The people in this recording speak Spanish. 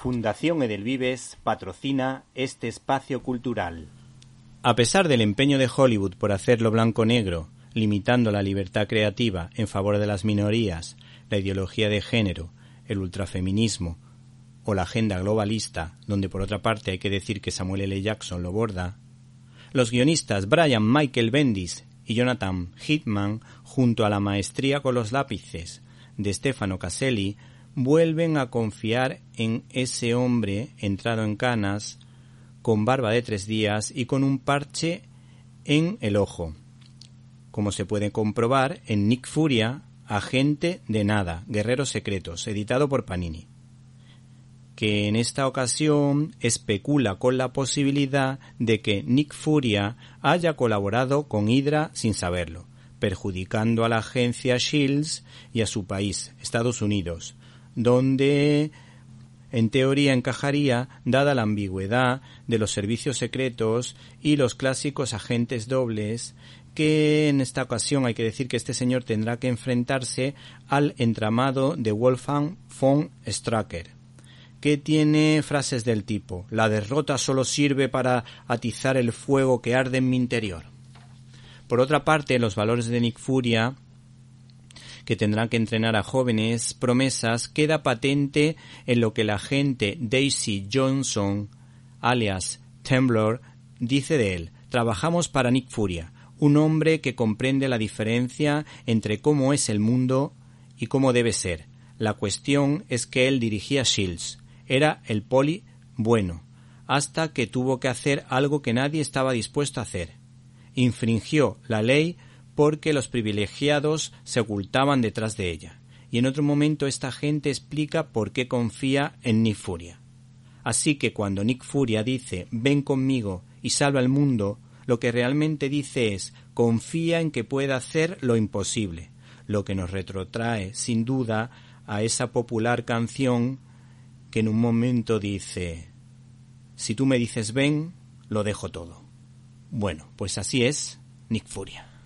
Fundación Edelvives patrocina este espacio cultural. A pesar del empeño de Hollywood por hacerlo blanco-negro, limitando la libertad creativa en favor de las minorías, la ideología de género, el ultrafeminismo o la agenda globalista, donde por otra parte hay que decir que Samuel L. Jackson lo borda, los guionistas Brian Michael Bendis y Jonathan Hitman, junto a la maestría con los lápices de Stefano Caselli, vuelven a confiar en ese hombre entrado en canas, con barba de tres días y con un parche en el ojo, como se puede comprobar en Nick Furia, Agente de Nada, Guerreros Secretos, editado por Panini, que en esta ocasión especula con la posibilidad de que Nick Furia haya colaborado con Hydra sin saberlo, perjudicando a la agencia Shields y a su país, Estados Unidos, donde en teoría encajaría dada la ambigüedad de los servicios secretos y los clásicos agentes dobles que en esta ocasión hay que decir que este señor tendrá que enfrentarse al entramado de Wolfgang von Stracker, que tiene frases del tipo la derrota solo sirve para atizar el fuego que arde en mi interior. Por otra parte, los valores de Nick Furia que tendrán que entrenar a jóvenes promesas queda patente en lo que la agente Daisy Johnson, alias Temblor, dice de él. Trabajamos para Nick Furia, un hombre que comprende la diferencia entre cómo es el mundo y cómo debe ser. La cuestión es que él dirigía Shields, era el poli bueno, hasta que tuvo que hacer algo que nadie estaba dispuesto a hacer. Infringió la ley porque los privilegiados se ocultaban detrás de ella. Y en otro momento esta gente explica por qué confía en Nick Furia. Así que cuando Nick Furia dice ven conmigo y salva el mundo, lo que realmente dice es confía en que pueda hacer lo imposible, lo que nos retrotrae sin duda a esa popular canción que en un momento dice si tú me dices ven, lo dejo todo. Bueno, pues así es Nick Furia.